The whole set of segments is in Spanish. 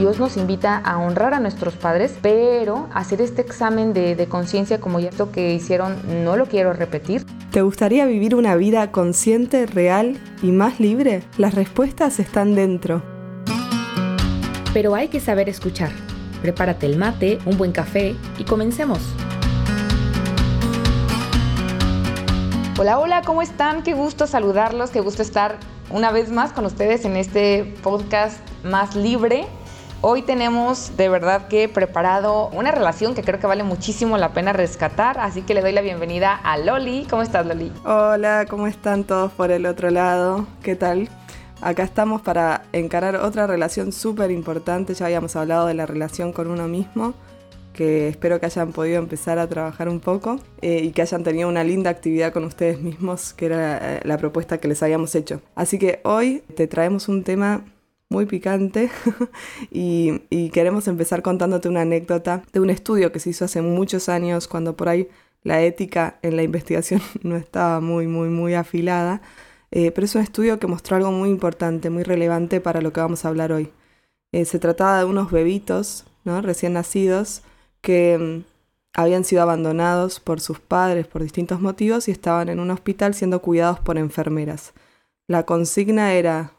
Dios nos invita a honrar a nuestros padres, pero hacer este examen de, de conciencia como ya esto que hicieron, no lo quiero repetir. ¿Te gustaría vivir una vida consciente, real y más libre? Las respuestas están dentro. Pero hay que saber escuchar. Prepárate el mate, un buen café y comencemos. Hola, hola, ¿cómo están? Qué gusto saludarlos, qué gusto estar una vez más con ustedes en este podcast más libre. Hoy tenemos de verdad que preparado una relación que creo que vale muchísimo la pena rescatar, así que le doy la bienvenida a Loli. ¿Cómo estás, Loli? Hola, ¿cómo están todos por el otro lado? ¿Qué tal? Acá estamos para encarar otra relación súper importante. Ya habíamos hablado de la relación con uno mismo, que espero que hayan podido empezar a trabajar un poco eh, y que hayan tenido una linda actividad con ustedes mismos, que era eh, la propuesta que les habíamos hecho. Así que hoy te traemos un tema muy picante y, queremos empezar contándote una anécdota de un estudio que se hizo hace muchos años cuando por ahí la ética en la investigación no estaba muy, muy, muy afilada, eh, pero es un estudio que mostró algo muy importante, muy relevante para lo que vamos a hablar hoy. Eh, se trataba de unos bebitos ¿no? recién nacidos que mm, habían sido abandonados por sus padres por distintos motivos y estaban en un hospital siendo cuidados por enfermeras. La consigna era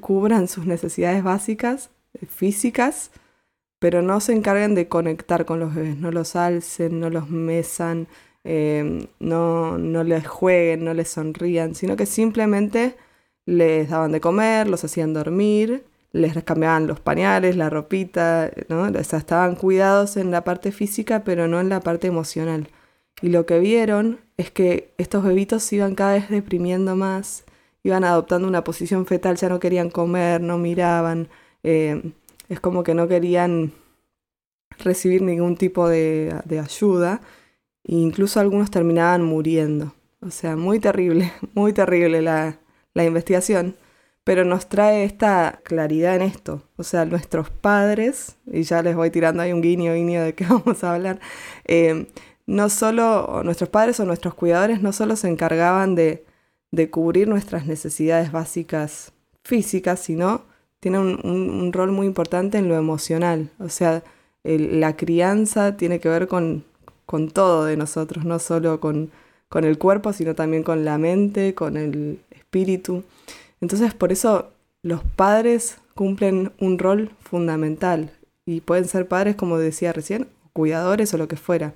cubran sus necesidades básicas, eh, físicas, pero no se encarguen de conectar con los bebés, no los alcen, no los mesan, em, no, no les jueguen, no les sonrían, sino que simplemente les daban de comer, los hacían dormir, les cambiaban los pañales, la ropita, ¿no? O estaban cuidados en la parte física, pero no en la parte emocional. Y lo que vieron es que estos bebitos se iban cada vez deprimiendo más, iban adoptando una posición fetal, ya no querían comer, no miraban, eh, es como que no querían recibir ningún tipo de, ayuda, e incluso algunos terminaban muriendo. O sea, muy terrible, muy terrible la, investigación, pero nos trae esta claridad en esto. O sea, nuestros padres, y ya les voy tirando ahí un guiño, guiño de qué vamos a hablar, eh, no solo, nuestros padres o nuestros cuidadores no solo se encargaban de de cubrir nuestras necesidades básicas físicas, sino tiene un, rol muy importante en lo emocional. O sea, la crianza tiene que ver con, todo de nosotros, no solo con, con el cuerpo, sino también con la mente, con el espíritu. Entonces, por eso los padres cumplen un rol fundamental y pueden ser padres, como decía recién, cuidadores o lo que fuera.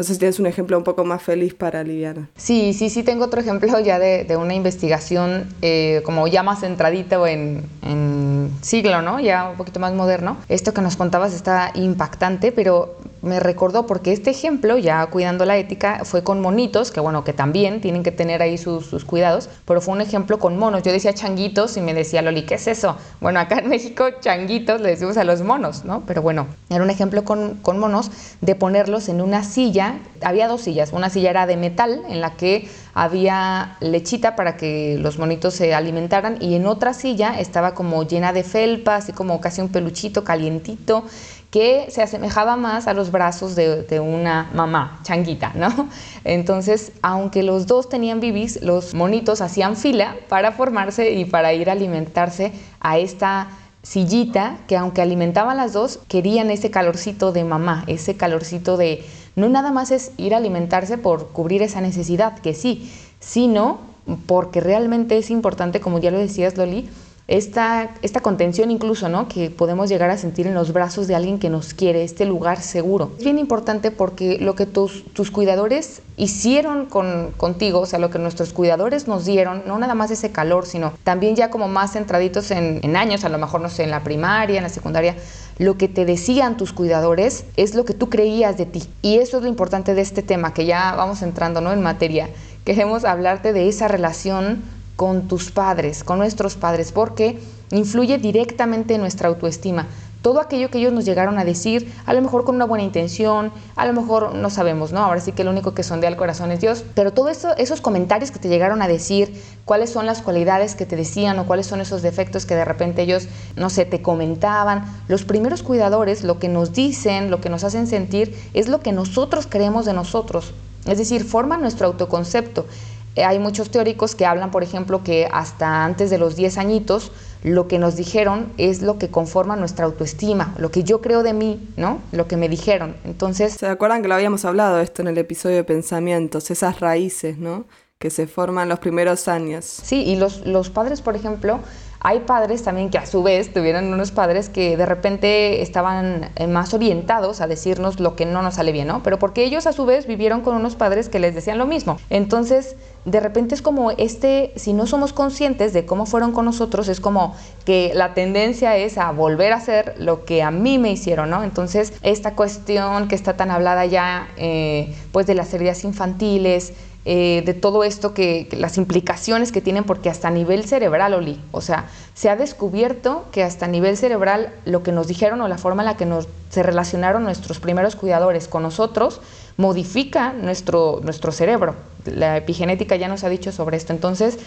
No sé si tienes un ejemplo un poco más feliz para Liliana. Sí, sí, sí, tengo otro ejemplo ya de, una investigación eh, como ya más centradito en, en siglo, ¿no? Ya un poquito más moderno. Esto que nos contabas está impactante, pero me recordó porque este ejemplo, ya cuidando la ética, fue con monitos, que bueno, que también tienen que tener ahí sus, cuidados, pero fue un ejemplo con monos. Yo decía changuitos y me decía Loli, ¿qué es eso? Bueno, acá en México changuitos le decimos a los monos, ¿no? Pero bueno, era un ejemplo con, con monos de ponerlos en una silla. Había dos sillas, una silla era de metal en la que había lechita para que los monitos se alimentaran y en otra silla estaba como llena de felpa, así como casi un peluchito calientito que se asemejaba más a los brazos de, una mamá changuita, ¿no? Entonces, aunque los dos tenían bibis, los monitos hacían fila para formarse y para ir a alimentarse a esta sillita que aunque alimentaban las dos, querían ese calorcito de mamá, ese calorcito de no nada más es ir a alimentarse por cubrir esa necesidad, que sí, sino porque realmente es importante, como ya lo decías Loli, esta, esta contención incluso, ¿no? Que podemos llegar a sentir en los brazos de alguien que nos quiere, este lugar seguro. Es bien importante porque lo que tus, tus cuidadores hicieron con, contigo, o sea, lo que nuestros cuidadores nos dieron, no nada más ese calor, sino también ya como más centraditos en, en años, a lo mejor, no sé, en la primaria, en la secundaria, lo que te decían tus cuidadores es lo que tú creías de ti. Y eso es lo importante de este tema, que ya vamos entrando, ¿no? En materia. Queremos hablarte de esa relación con tus padres, con nuestros padres, porque influye directamente en nuestra autoestima. Todo aquello que ellos nos llegaron a decir, a lo mejor con una buena intención, a lo mejor no sabemos, ¿no? Ahora sí que lo único que sondea el corazón es Dios, pero todos eso, esos comentarios que te llegaron a decir, cuáles son las cualidades que te decían o cuáles son esos defectos que de repente ellos, no sé, te comentaban, los primeros cuidadores, lo que nos dicen, lo que nos hacen sentir, es lo que nosotros creemos de nosotros. Es decir, forman nuestro autoconcepto. Eh, hay muchos teóricos que hablan, por ejemplo, que hasta antes de los 10 añitos lo que nos dijeron es lo que conforma nuestra autoestima, lo que yo creo de mí, ¿no? Lo que me dijeron. Entonces... ¿Se acuerdan que lo habíamos hablado esto en el episodio de pensamientos, esas raíces, ¿no? Que se forman los primeros años. Sí, y los, los padres, por ejemplo, hay padres también que a su vez tuvieron unos padres que de repente estaban eh, más orientados a decirnos lo que no nos sale bien, ¿no? Pero porque ellos a su vez vivieron con unos padres que les decían lo mismo. Entonces, de repente es como este, si no somos conscientes de cómo fueron con nosotros, es como que la tendencia es a volver a hacer lo que a mí me hicieron, ¿no? Entonces, esta cuestión que está tan hablada ya, eh, pues de las heridas infantiles, eh, de todo esto, que, las implicaciones que tienen, porque hasta a nivel cerebral, Oli, o sea, se ha descubierto que hasta a nivel cerebral lo que nos dijeron o la forma en la que nos, se relacionaron nuestros primeros cuidadores con nosotros modifica nuestro, nuestro cerebro. La epigenética ya nos ha dicho sobre esto, entonces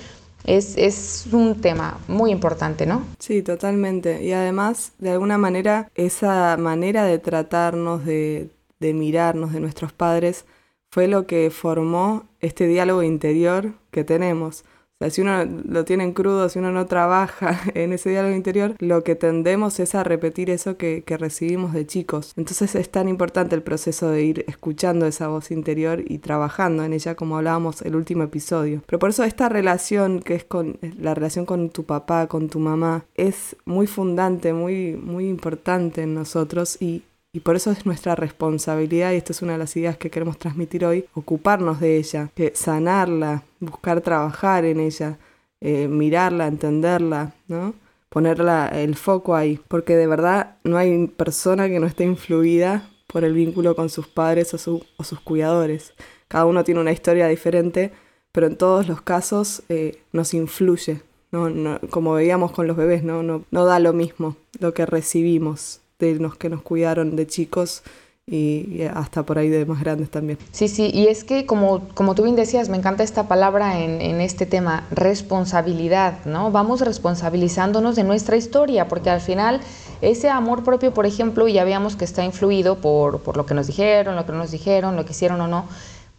es, es un tema muy importante, ¿no? Sí, totalmente. Y además, de alguna manera, esa manera de tratarnos, de, de mirarnos de nuestros padres, fue lo que formó este diálogo interior que tenemos. O sea, si uno lo tiene en crudo, si uno no trabaja en ese diálogo interior, lo que tendemos es a repetir eso que, recibimos de chicos. Entonces es tan importante el proceso de ir escuchando esa voz interior y trabajando en ella, como hablábamos el último episodio. Pero por eso esta relación que es con la relación con tu papá, con tu mamá, es muy fundante, muy, muy importante en nosotros y y por eso es nuestra responsabilidad, y esta es una de las ideas que queremos transmitir hoy, ocuparnos de ella, que sanarla, buscar trabajar en ella, eh, mirarla, entenderla, ¿no? ponerla el foco ahí, porque de verdad no hay persona que no esté influida por el vínculo con sus padres o, o sus cuidadores. Cada uno tiene una historia diferente, pero en todos los casos eh, nos influye. ¿no? No, como veíamos con los bebés, ¿no? No, no da lo mismo lo que recibimos de los que nos cuidaron de chicos y, hasta por ahí de más grandes también. Sí, sí, y es que como, como tú bien decías, me encanta esta palabra en, en, este tema, responsabilidad, ¿no? Vamos responsabilizándonos de nuestra historia, porque al final ese amor propio, por ejemplo, ya veamos que está influido por, por lo que nos dijeron, lo que no nos dijeron, lo que hicieron o no,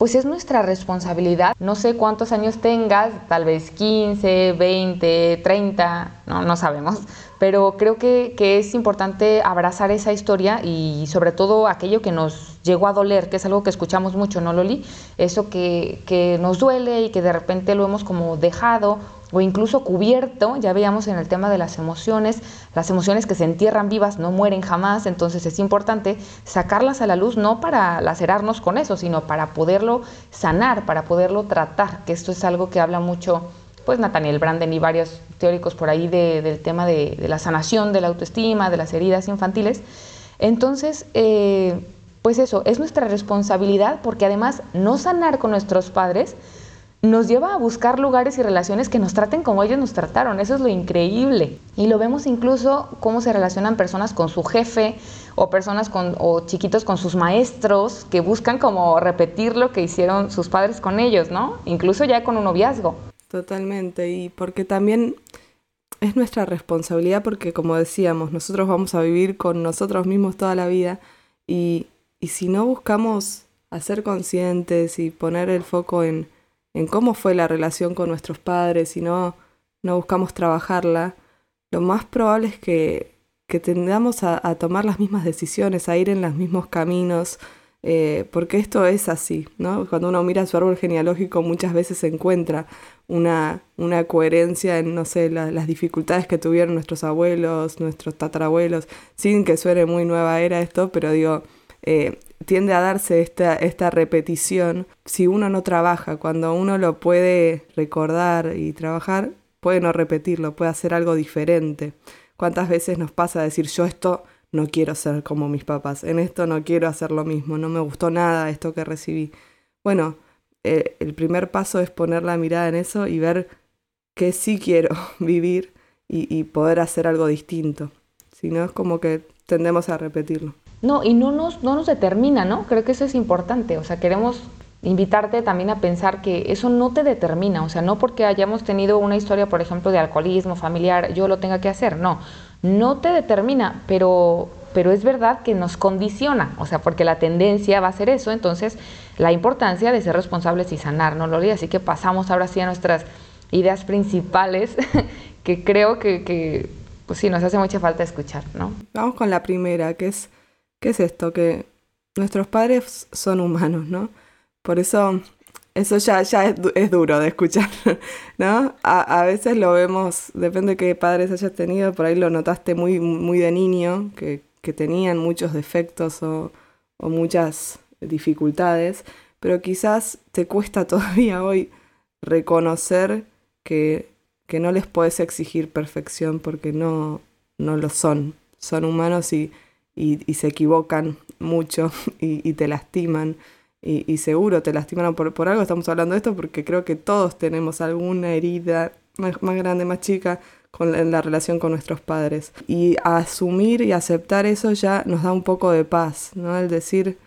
pues es nuestra responsabilidad. No sé cuántos años tengas, tal vez 15, 20, 30, no, no sabemos, pero creo que, es importante abrazar esa historia y sobre todo aquello que nos llegó a doler, que es algo que escuchamos mucho, ¿no, Loli? Eso que, que nos duele y que de repente lo hemos como dejado o incluso cubierto, ya veíamos en el tema de las emociones, las emociones que se entierran vivas no mueren jamás, entonces es importante sacarlas a la luz no para lacerarnos con eso, sino para poderlo sanar, para poderlo tratar, que esto es algo que habla mucho pues Nathaniel Branden y varios teóricos por ahí del tema de, la sanación de la autoestima, de las heridas infantiles. Entonces, eh, pues eso, es nuestra responsabilidad porque además no sanar con nuestros padres nos lleva a buscar lugares y relaciones que nos traten como ellos nos trataron. Eso es lo increíble. Y lo vemos incluso cómo se relacionan personas con su jefe o personas con, o chiquitos con sus maestros que buscan como repetir lo que hicieron sus padres con ellos, ¿no? Incluso ya con un noviazgo. Totalmente. Y porque también es nuestra responsabilidad porque como decíamos, nosotros vamos a vivir con nosotros mismos toda la vida y, y si no buscamos hacer conscientes y poner el foco en en cómo fue la relación con nuestros padres y no, no buscamos trabajarla, lo más probable es que, que tendamos a, tomar las mismas decisiones, a ir en los mismos caminos, eh, porque esto es así, ¿no? Cuando uno mira su árbol genealógico muchas veces se encuentra una, una coherencia en, no sé, las dificultades que tuvieron nuestros abuelos, nuestros tatarabuelos, sin que suene muy nueva era esto, pero digo, eh, tiende a darse esta, esta repetición si uno no trabaja. Cuando uno lo puede recordar y trabajar, puede no repetirlo, puede hacer algo diferente. ¿Cuántas veces nos pasa decir yo esto no quiero ser como mis papás, en esto no quiero hacer lo mismo, no me gustó nada esto que recibí? Bueno, eh, el primer paso es poner la mirada en eso y ver que sí quiero vivir y, y poder hacer algo distinto. Si no es como que tendemos a repetirlo. No, y no nos, no nos determina, ¿no? Creo que eso es importante. O sea, queremos invitarte también a pensar que eso no te determina. O sea, no porque hayamos tenido una historia, por ejemplo, de alcoholismo familiar, yo lo tenga que hacer. No, no te determina, pero, pero es verdad que nos condiciona. O sea, porque la tendencia va a ser eso. Entonces, la importancia de ser responsables y sanar, ¿no, Loli? Así que pasamos ahora sí a nuestras ideas principales que creo que, que, pues sí, nos hace mucha falta escuchar, ¿no? Vamos con la primera, que es, ¿qué es esto? Que nuestros padres son humanos, ¿no? Por eso, eso ya, es, duro de escuchar, ¿no? A, veces lo vemos, depende de qué padres hayas tenido, por ahí lo notaste muy, muy de niño, que, que tenían muchos defectos o, o muchas dificultades, pero quizás te cuesta todavía hoy reconocer que, que no les puedes exigir perfección porque no, no lo son. Son humanos y, y, se equivocan mucho y, te lastiman. Y, seguro te lastiman por, por, algo. Estamos hablando de esto porque creo que todos tenemos alguna herida más, más grande, más chica, en la relación con nuestros padres. Y asumir y aceptar eso ya nos da un poco de paz, ¿no? El decir,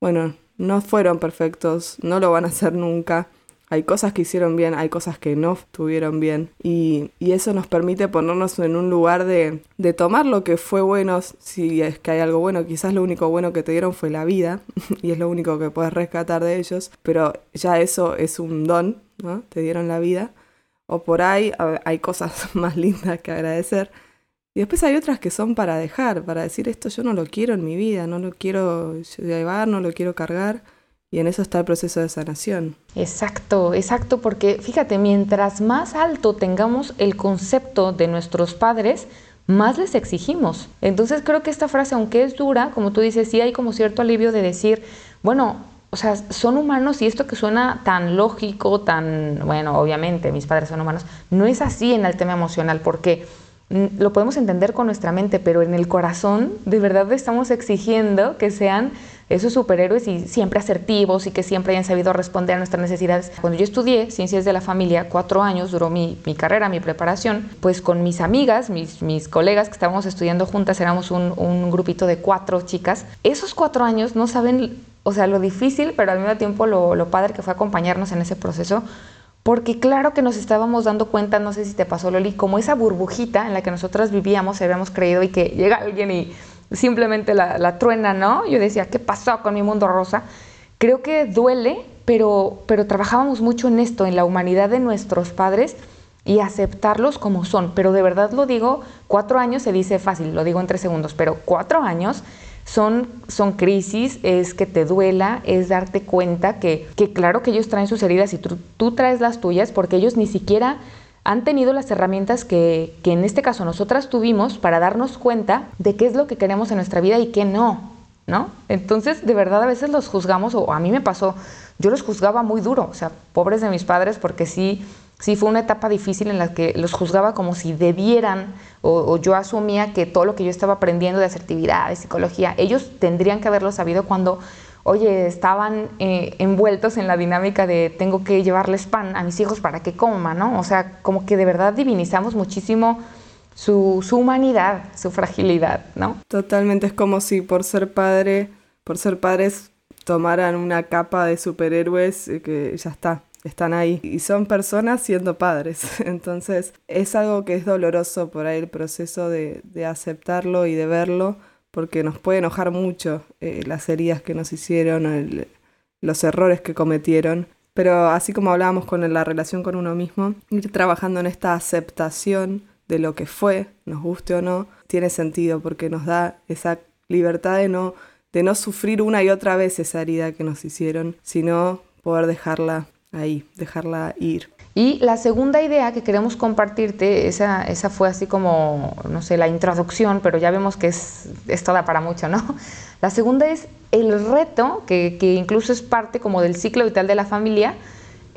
bueno, no fueron perfectos, no lo van a hacer nunca. Hay cosas que hicieron bien, hay cosas que no estuvieron bien. Y, y eso nos permite ponernos en un lugar de, de, tomar lo que fue bueno, si es que hay algo bueno. Quizás lo único bueno que te dieron fue la vida, y es lo único que puedes rescatar de ellos. Pero ya eso es un don, ¿no? Te dieron la vida. O por ahí hay cosas más lindas que agradecer. Y después hay otras que son para dejar, para decir esto yo no lo quiero en mi vida, no lo quiero llevar, no lo quiero cargar. Y en eso está el proceso de sanación. Exacto, exacto, porque fíjate, mientras más alto tengamos el concepto de nuestros padres, más les exigimos. Entonces creo que esta frase, aunque es dura, como tú dices, sí hay como cierto alivio de decir, bueno, o sea, son humanos y esto que suena tan lógico, tan, bueno, obviamente mis padres son humanos, no es así en el tema emocional, porque lo podemos entender con nuestra mente, pero en el corazón de verdad estamos exigiendo que sean esos superhéroes y siempre asertivos y que siempre hayan sabido responder a nuestras necesidades. Cuando yo estudié Ciencias de la Familia, cuatro años duró mi, mi carrera, mi preparación, pues con mis amigas, mis, mis colegas que estábamos estudiando juntas, éramos un, un grupito de cuatro chicas, esos cuatro años no saben, o sea, lo difícil, pero al mismo tiempo lo, lo padre que fue acompañarnos en ese proceso porque claro que nos estábamos dando cuenta, no sé si te pasó Loli, como esa burbujita en la que nosotras vivíamos, habíamos creído y que llega alguien y simplemente la, truena, ¿no? Yo decía, ¿qué pasó con mi mundo rosa? Creo que duele, pero, pero trabajábamos mucho en esto, en la humanidad de nuestros padres y aceptarlos como son. Pero de verdad lo digo, cuatro años se dice fácil, lo digo en tres segundos, pero cuatro años son, son crisis, es que te duela, es darte cuenta que, que claro que ellos traen sus heridas y tú, tú, traes las tuyas porque ellos ni siquiera han tenido las herramientas que, que en este caso nosotras tuvimos para darnos cuenta de qué es lo que queremos en nuestra vida y qué no, ¿no? Entonces, de verdad, a veces los juzgamos, o a mí me pasó, yo los juzgaba muy duro, o sea, pobres de mis padres, porque sí sí fue una etapa difícil en la que los juzgaba como si debieran o, yo asumía que todo lo que yo estaba aprendiendo de asertividad, de psicología, ellos tendrían que haberlo sabido cuando, oye, estaban eh, envueltos en la dinámica de tengo que llevarles pan a mis hijos para que coman, ¿no? O sea, como que de verdad divinizamos muchísimo su, su humanidad, su fragilidad, ¿no? Totalmente, es como si por ser padre, por ser padres tomaran una capa de superhéroes eh, que ya está, están ahí y son personas siendo padres. Entonces es algo que es doloroso por ahí el proceso de, aceptarlo y de verlo porque nos puede enojar mucho eh, las heridas que nos hicieron, los errores que cometieron. Pero así como hablábamos con la relación con uno mismo, ir trabajando en esta aceptación de lo que fue, nos guste o no, tiene sentido porque nos da esa libertad de no, de no sufrir una y otra vez esa herida que nos hicieron, sino poder dejarla ahí, dejarla ir. Y la segunda idea que queremos compartirte, esa, esa fue así como, no sé, la introducción, pero ya vemos que es, es toda para mucho, ¿no? La segunda es el reto, que, que incluso es parte como del ciclo vital de la familia,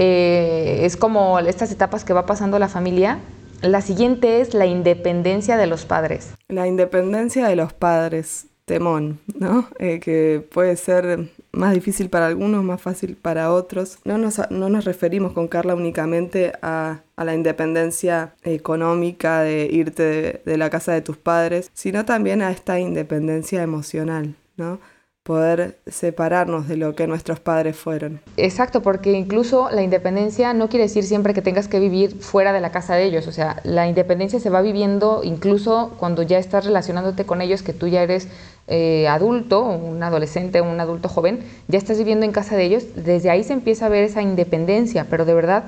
eh, es como estas etapas que va pasando la familia. La siguiente es la independencia de los padres. La independencia de los padres, temón, ¿no? Eh, que puede ser más difícil para algunos, más fácil para otros. No nos, no nos referimos con Carla únicamente a, a la independencia económica de irte de, de, la casa de tus padres, sino también a esta independencia emocional, ¿no? Poder separarnos de lo que nuestros padres fueron. Exacto, porque incluso la independencia no quiere decir siempre que tengas que vivir fuera de la casa de ellos, o sea, la independencia se va viviendo incluso cuando ya estás relacionándote con ellos, que tú ya eres eh, adulto, un adolescente, un adulto joven, ya estás viviendo en casa de ellos, desde ahí se empieza a ver esa independencia, pero de verdad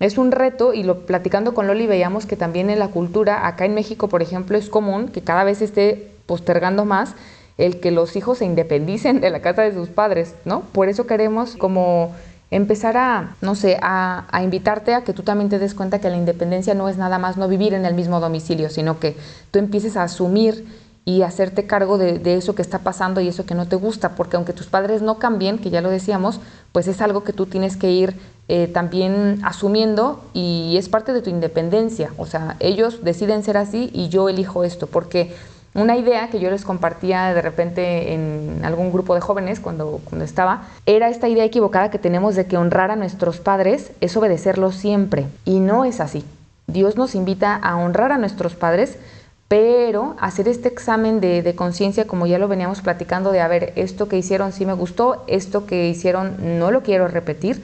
es un reto y lo platicando con Loli veíamos que también en la cultura, acá en México, por ejemplo, es común que cada vez esté postergando más el que los hijos se independicen de la casa de sus padres, ¿no? Por eso queremos como empezar a, no sé, a, invitarte a que tú también te des cuenta que la independencia no es nada más no vivir en el mismo domicilio, sino que tú empieces a asumir y hacerte cargo de, eso que está pasando y eso que no te gusta, porque aunque tus padres no cambien, que ya lo decíamos, pues es algo que tú tienes que ir eh, también asumiendo y es parte de tu independencia, o sea, ellos deciden ser así y yo elijo esto, porque una idea que yo les compartía de repente en algún grupo de jóvenes cuando, cuando estaba, era esta idea equivocada que tenemos de que honrar a nuestros padres es obedecerlos siempre. Y no es así. Dios nos invita a honrar a nuestros padres, pero hacer este examen de, de conciencia, como ya lo veníamos platicando, de a ver, esto que hicieron sí me gustó, esto que hicieron no lo quiero repetir,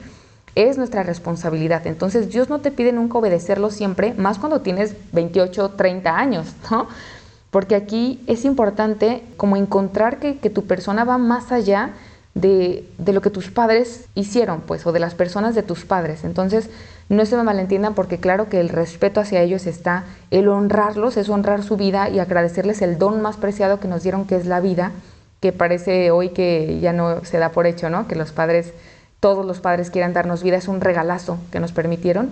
es nuestra responsabilidad. Entonces Dios no te pide nunca obedecerlo siempre, más cuando tienes 28, 30 años, ¿no? Porque aquí es importante como encontrar que, tu persona va más allá de, lo que tus padres hicieron, pues, o de las personas de tus padres. Entonces, no se me malentiendan porque claro que el respeto hacia ellos está, el honrarlos es honrar su vida y agradecerles el don más preciado que nos dieron, que es la vida, que parece hoy que ya no se da por hecho, ¿no? Que los padres, todos los padres quieran darnos vida, es un regalazo que nos permitieron.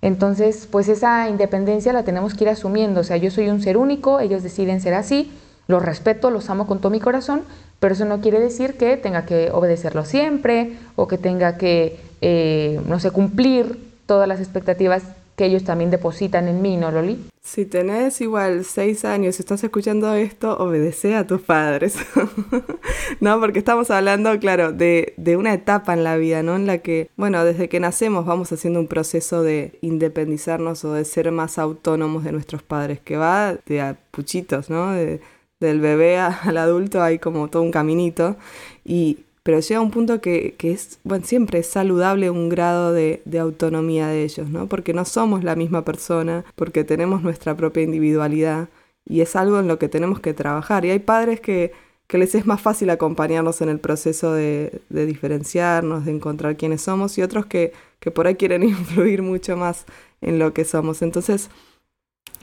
Entonces, pues esa independencia la tenemos que ir asumiendo. O sea, yo soy un ser único, ellos deciden ser así, los respeto, los amo con todo mi corazón, pero eso no quiere decir que tenga que obedecerlo siempre o que tenga que, eh, no sé, cumplir todas las expectativas que ellos también depositan en mí, ¿no, Loli? Si tenés igual seis años y estás escuchando esto, obedece a tus padres. no, porque estamos hablando, claro, de, de, una etapa en la vida, ¿no? En la que, bueno, desde que nacemos vamos haciendo un proceso de independizarnos o de ser más autónomos de nuestros padres, que va de a puchitos, ¿no? De, del bebé al adulto hay como todo un caminito. Y pero llega un punto que, es, bueno, siempre es saludable un grado de, autonomía de ellos, ¿no? Porque no somos la misma persona, porque tenemos nuestra propia individualidad y es algo en lo que tenemos que trabajar. Y hay padres que, les es más fácil acompañarnos en el proceso de, diferenciarnos, de encontrar quiénes somos y otros que, que por ahí quieren influir mucho más en lo que somos. Entonces,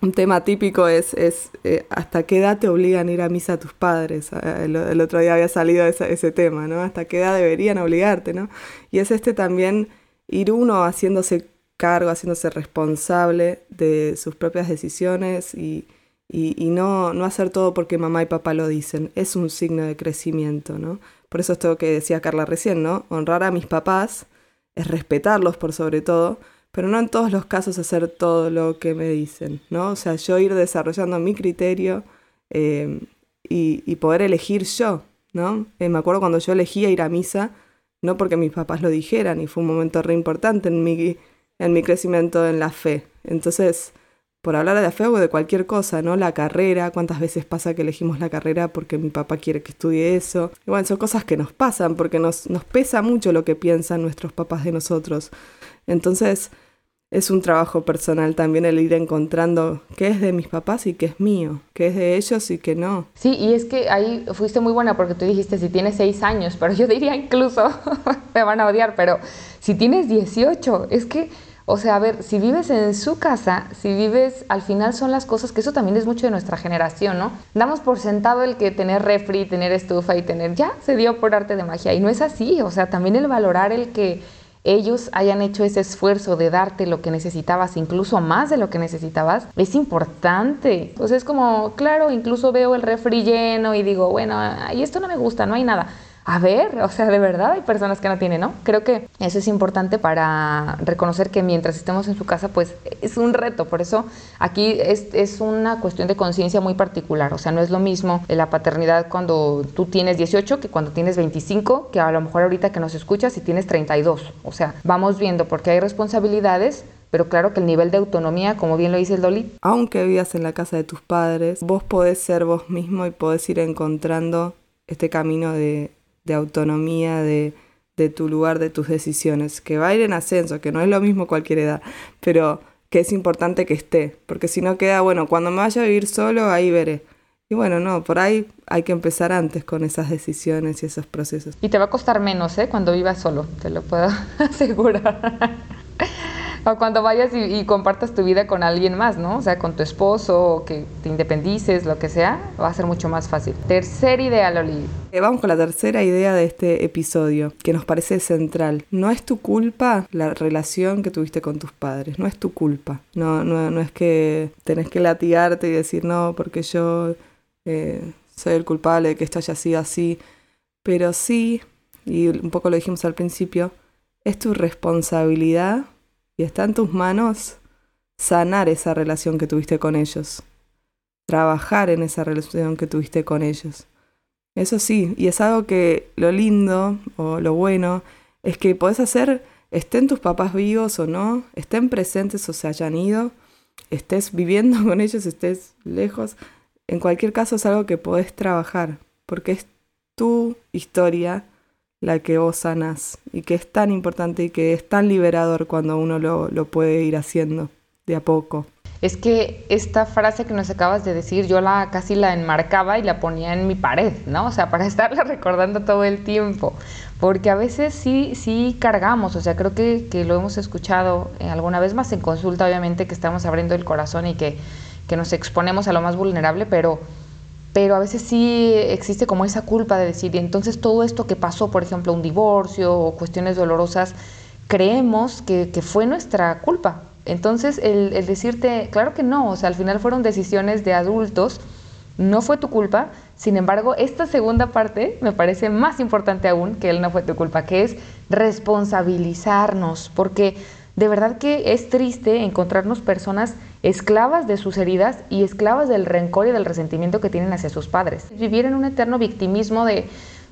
un tema típico es, es eh, hasta qué edad te obligan a ir a misa tus padres. Ah, el, otro día había salido ese, ese, tema, ¿no? Hasta qué edad deberían obligarte, ¿no? Y es este también ir uno haciéndose cargo, haciéndose responsable de sus propias decisiones y, y, no, no hacer todo porque mamá y papá lo dicen. Es un signo de crecimiento, ¿no? Por eso esto que decía Carla recién, ¿no? Honrar a mis papás es respetarlos por sobre todo, pero no en todos los casos hacer todo lo que me dicen, ¿no? O sea, yo ir desarrollando mi criterio eh, y, poder elegir yo, ¿no? Eh, me acuerdo cuando yo elegía ir a misa, no porque mis papás lo dijeran, y fue un momento re importante en mi, en mi crecimiento en la fe. Entonces, por hablar de la fe o de cualquier cosa, ¿no? La carrera, cuántas veces pasa que elegimos la carrera porque mi papá quiere que estudie eso. Y bueno, son cosas que nos pasan porque nos, nos pesa mucho lo que piensan nuestros papás de nosotros. Entonces, es un trabajo personal también el ir encontrando qué es de mis papás y qué es mío, qué es de ellos y qué no. Sí, y es que ahí fuiste muy buena porque tú dijiste si tienes seis años, pero yo diría incluso, me van a odiar, pero si tienes 18, es que, o sea, a ver, si vives en su casa, si vives, al final son las cosas, que eso también es mucho de nuestra generación, ¿no? Damos por sentado el que tener refri, tener estufa y tener, ya se dio por arte de magia, y no es así, o sea, también el valorar el que ellos hayan hecho ese esfuerzo de darte lo que necesitabas, incluso más de lo que necesitabas, es importante. Pues es como, claro, incluso veo el refri lleno y digo, bueno, y esto no me gusta, no hay nada a ver, o sea, de verdad hay personas que no tienen, ¿no? Creo que eso es importante para reconocer que mientras estemos en su casa, pues es un reto. Por eso aquí es, es una cuestión de conciencia muy particular. O sea, no es lo mismo la paternidad cuando tú tienes 18 que cuando tienes 25, que a lo mejor ahorita que nos escuchas y tienes 32. O sea, vamos viendo porque hay responsabilidades pero claro que el nivel de autonomía, como bien lo dice el Dolly. Aunque vivas en la casa de tus padres, vos podés ser vos mismo y podés ir encontrando este camino de, de autonomía, de, de tu lugar, de tus decisiones, que va a ir en ascenso, que no es lo mismo cualquier edad, pero que es importante que esté, porque si no queda, bueno, cuando me vaya a vivir solo, ahí veré. Y bueno, no, por ahí hay que empezar antes con esas decisiones y esos procesos. Y te va a costar menos, ¿eh? Cuando vivas solo, te lo puedo asegurar. O cuando vayas y, compartas tu vida con alguien más, ¿no? O sea, con tu esposo, que te independices, lo que sea, va a ser mucho más fácil. Tercera idea, Loli. Eh, vamos con la tercera idea de este episodio, que nos parece central. No es tu culpa la relación que tuviste con tus padres, no es tu culpa. No, no, no es que tenés que latigarte y decir, no, porque yo eh, soy el culpable de que esto haya sido así. Pero sí, y un poco lo dijimos al principio, es tu responsabilidad y está en tus manos sanar esa relación que tuviste con ellos, trabajar en esa relación que tuviste con ellos. Eso sí, y es algo que lo lindo o lo bueno es que podés hacer, estén tus papás vivos o no, estén presentes o se hayan ido, estés viviendo con ellos, estés lejos, en cualquier caso es algo que podés trabajar, porque es tu historia la que vos sanás y que es tan importante y que es tan liberador cuando uno lo, lo puede ir haciendo de a poco. Es que esta frase que nos acabas de decir, yo la casi la enmarcaba y la ponía en mi pared, ¿no? O sea, para estarla recordando todo el tiempo. Porque a veces sí, sí cargamos, o sea, creo que, que lo hemos escuchado eh, alguna vez más en consulta, obviamente, que estamos abriendo el corazón y que, que nos exponemos a lo más vulnerable, pero pero a veces sí existe como esa culpa de decir, y entonces todo esto que pasó, por ejemplo, un divorcio o cuestiones dolorosas, creemos que, fue nuestra culpa. Entonces el, decirte, claro que no, o sea, al final fueron decisiones de adultos, no fue tu culpa, sin embargo, esta segunda parte me parece más importante aún que él no fue tu culpa, que es responsabilizarnos, porque de verdad que es triste encontrarnos personas esclavas de sus heridas y esclavas del rencor y del resentimiento que tienen hacia sus padres. Vivir en un eterno victimismo de,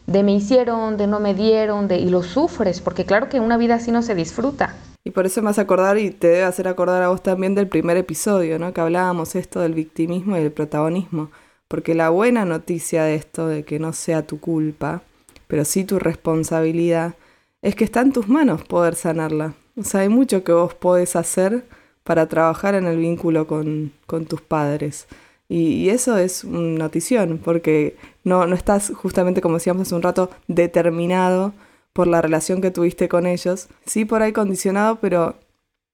de me hicieron, de no me dieron, de, y lo sufres, porque claro que una vida así no se disfruta. Y por eso me hace acordar y te debe hacer acordar a vos también del primer episodio, ¿no? Que hablábamos esto del victimismo y del protagonismo. Porque la buena noticia de esto, de que no sea tu culpa, pero sí tu responsabilidad, es que está en tus manos poder sanarla. O sea, hay mucho que vos podés hacer para trabajar en el vínculo con, tus padres. Y, eso es una notición, porque no, no estás justamente, como decíamos hace un rato, determinado por la relación que tuviste con ellos. Sí, por ahí condicionado, pero,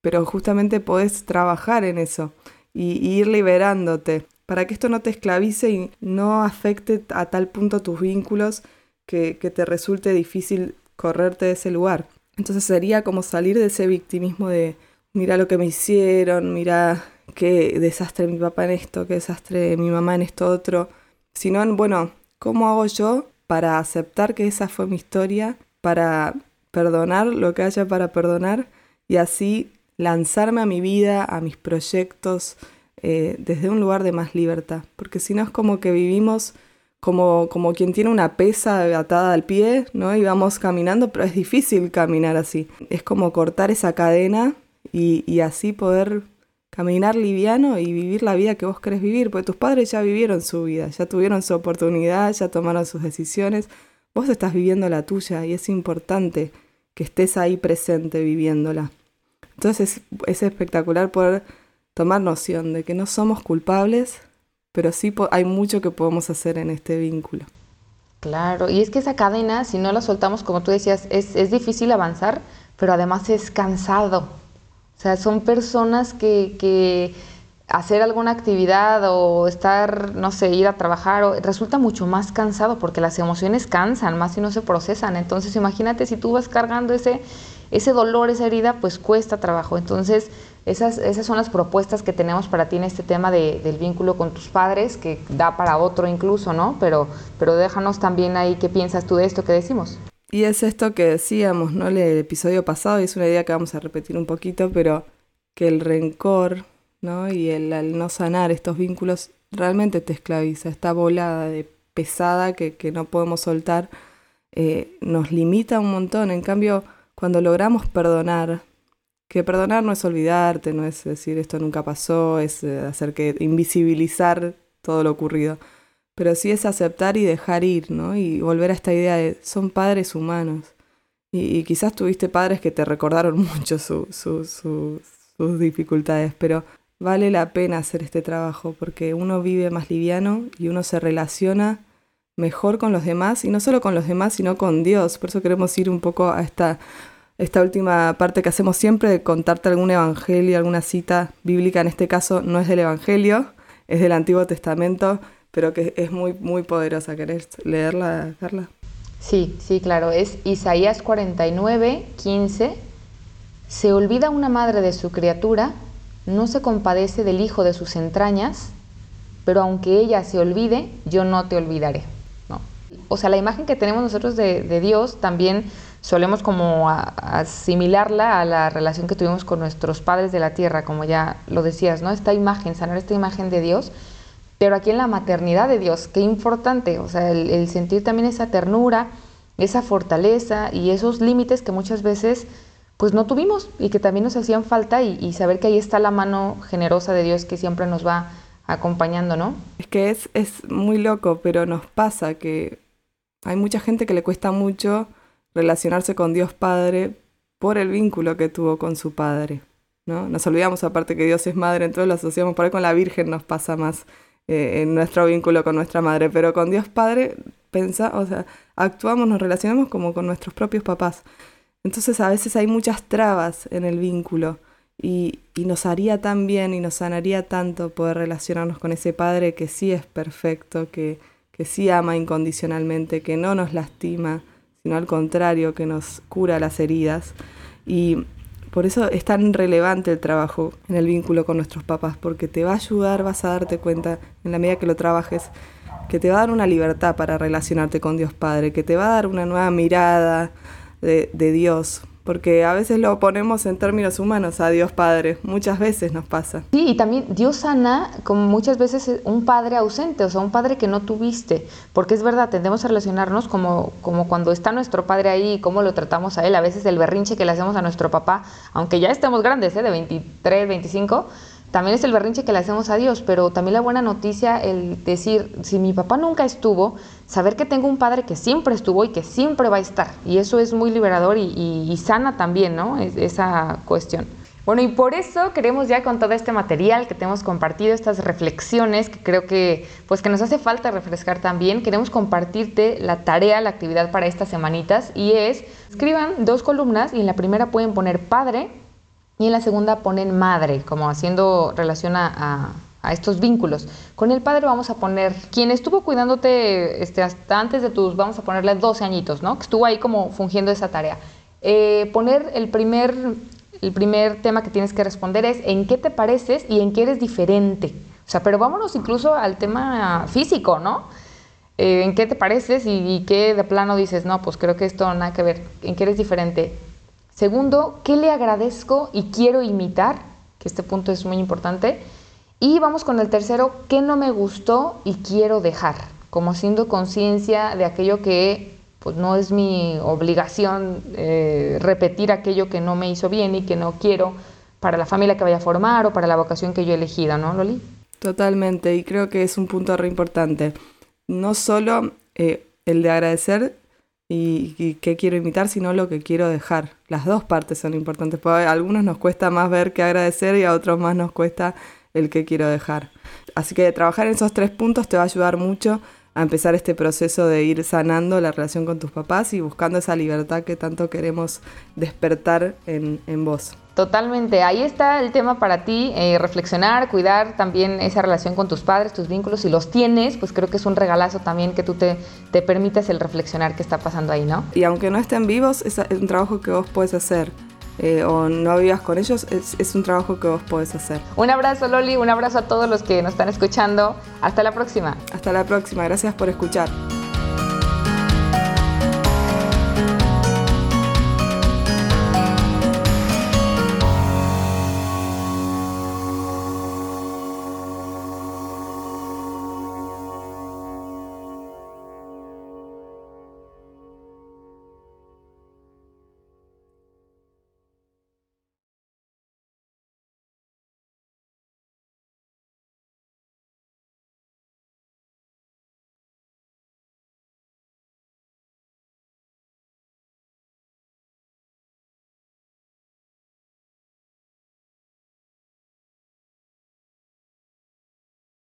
pero justamente podés trabajar en eso y, ir liberándote para que esto no te esclavice y no afecte a tal punto tus vínculos que, que te resulte difícil correrte de ese lugar. Entonces sería como salir de ese victimismo de mira lo que me hicieron, mira qué desastre mi papá en esto, qué desastre mi mamá en esto otro. Sino, bueno, ¿cómo hago yo para aceptar que esa fue mi historia, para perdonar lo que haya para perdonar y así lanzarme a mi vida, a mis proyectos, eh, desde un lugar de más libertad? Porque si no es como que vivimos como, como quien tiene una pesa atada al pie, ¿no? Y vamos caminando, pero es difícil caminar así. Es como cortar esa cadena y, así poder caminar liviano y vivir la vida que vos querés vivir, porque tus padres ya vivieron su vida, ya tuvieron su oportunidad, ya tomaron sus decisiones, vos estás viviendo la tuya y es importante que estés ahí presente viviéndola. Entonces es, es espectacular poder tomar noción de que no somos culpables, pero sí hay mucho que podemos hacer en este vínculo. Claro, y es que esa cadena, si no la soltamos, como tú decías, es, es difícil avanzar, pero además es cansado. O sea, son personas que, que hacer alguna actividad o estar, no sé, ir a trabajar, o, resulta mucho más cansado porque las emociones cansan, más si no se procesan. Entonces, imagínate si tú vas cargando ese, ese dolor, esa herida, pues cuesta trabajo. Entonces, esas, esas son las propuestas que tenemos para ti en este tema de, del vínculo con tus padres, que da para otro incluso, ¿no? Pero, pero déjanos también ahí qué piensas tú de esto que decimos. Y es esto que decíamos, ¿no? El episodio pasado, y es una idea que vamos a repetir un poquito, pero que el rencor, ¿no? Y el no sanar estos vínculos realmente te esclaviza, esta volada de pesada que, no podemos soltar, eh, nos limita un montón. En cambio, cuando logramos perdonar, que perdonar no es olvidarte, no es decir esto nunca pasó, es eh, hacer que invisibilizar todo lo ocurrido, pero sí es aceptar y dejar ir, ¿no? Y volver a esta idea de son padres humanos. Y, quizás tuviste padres que te recordaron mucho sus dificultades, pero vale la pena hacer este trabajo porque uno vive más liviano y uno se relaciona mejor con los demás y no solo con los demás, sino con Dios. Por eso queremos ir un poco a esta esta última parte que hacemos siempre de contarte algún evangelio, alguna cita bíblica, en este caso no es del evangelio, es del Antiguo Testamento, pero que es muy, muy poderosa. ¿Querés leerla, Carla? Sí, sí, claro. Es Isaías 49, 15. Se olvida una madre de su criatura, no se compadece del hijo de sus entrañas, pero aunque ella se olvide, yo no te olvidaré. ¿no? O sea, la imagen que tenemos nosotros de, de Dios también solemos como asimilarla a la relación que tuvimos con nuestros padres de la tierra, como ya lo decías, ¿no? Esta imagen, sanar esta imagen de Dios, pero aquí en la maternidad de Dios, qué importante, o sea, el, sentir también esa ternura, esa fortaleza y esos límites que muchas veces pues no tuvimos y que también nos hacían falta y, saber que ahí está la mano generosa de Dios que siempre nos va acompañando, ¿no? Es que es, es muy loco, pero nos pasa que hay mucha gente que le cuesta mucho relacionarse con Dios Padre por el vínculo que tuvo con su Padre. ¿no? Nos olvidamos aparte que Dios es Madre, entonces lo asociamos por ahí con la Virgen nos pasa más eh, en nuestro vínculo con nuestra Madre, pero con Dios Padre pensa, o sea, actuamos, nos relacionamos como con nuestros propios papás. Entonces a veces hay muchas trabas en el vínculo y, y nos haría tan bien y nos sanaría tanto poder relacionarnos con ese Padre que sí es perfecto, que, que sí ama incondicionalmente, que no nos lastima, sino al contrario, que nos cura las heridas. Y por eso es tan relevante el trabajo en el vínculo con nuestros papás, porque te va a ayudar, vas a darte cuenta, en la medida que lo trabajes, que te va a dar una libertad para relacionarte con Dios Padre, que te va a dar una nueva mirada de, de Dios, porque a veces lo ponemos en términos humanos a Dios Padre, muchas veces nos pasa. Sí, y también Dios sana como muchas veces un padre ausente, o sea, un padre que no tuviste, porque es verdad, tendemos a relacionarnos como, como cuando está nuestro padre ahí y cómo lo tratamos a él, a veces el berrinche que le hacemos a nuestro papá, aunque ya estemos grandes, ¿eh? de 23, 25, también es el berrinche que le hacemos a Dios, pero también la buena noticia, el decir, si mi papá nunca estuvo, saber que tengo un padre que siempre estuvo y que siempre va a estar. Y eso es muy liberador y, sana también, ¿no? esa cuestión. Bueno, y por eso queremos ya con todo este material que te hemos compartido, estas reflexiones que creo que pues que nos hace falta refrescar también, queremos compartirte la tarea, la actividad para estas semanitas y es escriban dos columnas y en la primera pueden poner padre y en la segunda ponen madre, como haciendo relación a, estos vínculos. Con el padre vamos a poner quien estuvo cuidándote este, hasta antes de tus, vamos a ponerle 12 añitos, ¿no? Que estuvo ahí como fungiendo esa tarea. Eh, poner el primer, el primer tema que tienes que responder es en qué te pareces y en qué eres diferente. O sea, pero vámonos incluso al tema físico, ¿no? Eh, ¿En qué te pareces y, y qué de plano dices, no, pues creo que esto nada que ver, en qué eres diferente? Segundo, ¿qué le agradezco y quiero imitar? Que este punto es muy importante. Y vamos con el tercero, ¿qué no me gustó y quiero dejar? Como haciendo conciencia de aquello que pues no es mi obligación eh, repetir aquello que no me hizo bien y que no quiero para la familia que vaya a formar o para la vocación que yo he elegido, ¿no, Loli? Totalmente, y creo que es un punto re importante. No solo eh, el de agradecer, y, qué quiero imitar, sino lo que quiero dejar. Las dos partes son importantes, porque a algunos nos cuesta más ver que agradecer y a otros más nos cuesta el que quiero dejar. Así que trabajar en esos tres puntos te va a ayudar mucho a empezar este proceso de ir sanando la relación con tus papás y buscando esa libertad que tanto queremos despertar en, en vos. Totalmente, ahí está el tema para ti, eh, reflexionar, cuidar también esa relación con tus padres, tus vínculos, si los tienes, pues creo que es un regalazo también que tú te, te permitas el reflexionar qué está pasando ahí, ¿no? Y aunque no estén vivos, es, un trabajo que vos puedes hacer. Eh, o no vivas con ellos, es, es un trabajo que vos podés hacer. Un abrazo Loli, un abrazo a todos los que nos están escuchando. Hasta la próxima. Hasta la próxima, gracias por escuchar.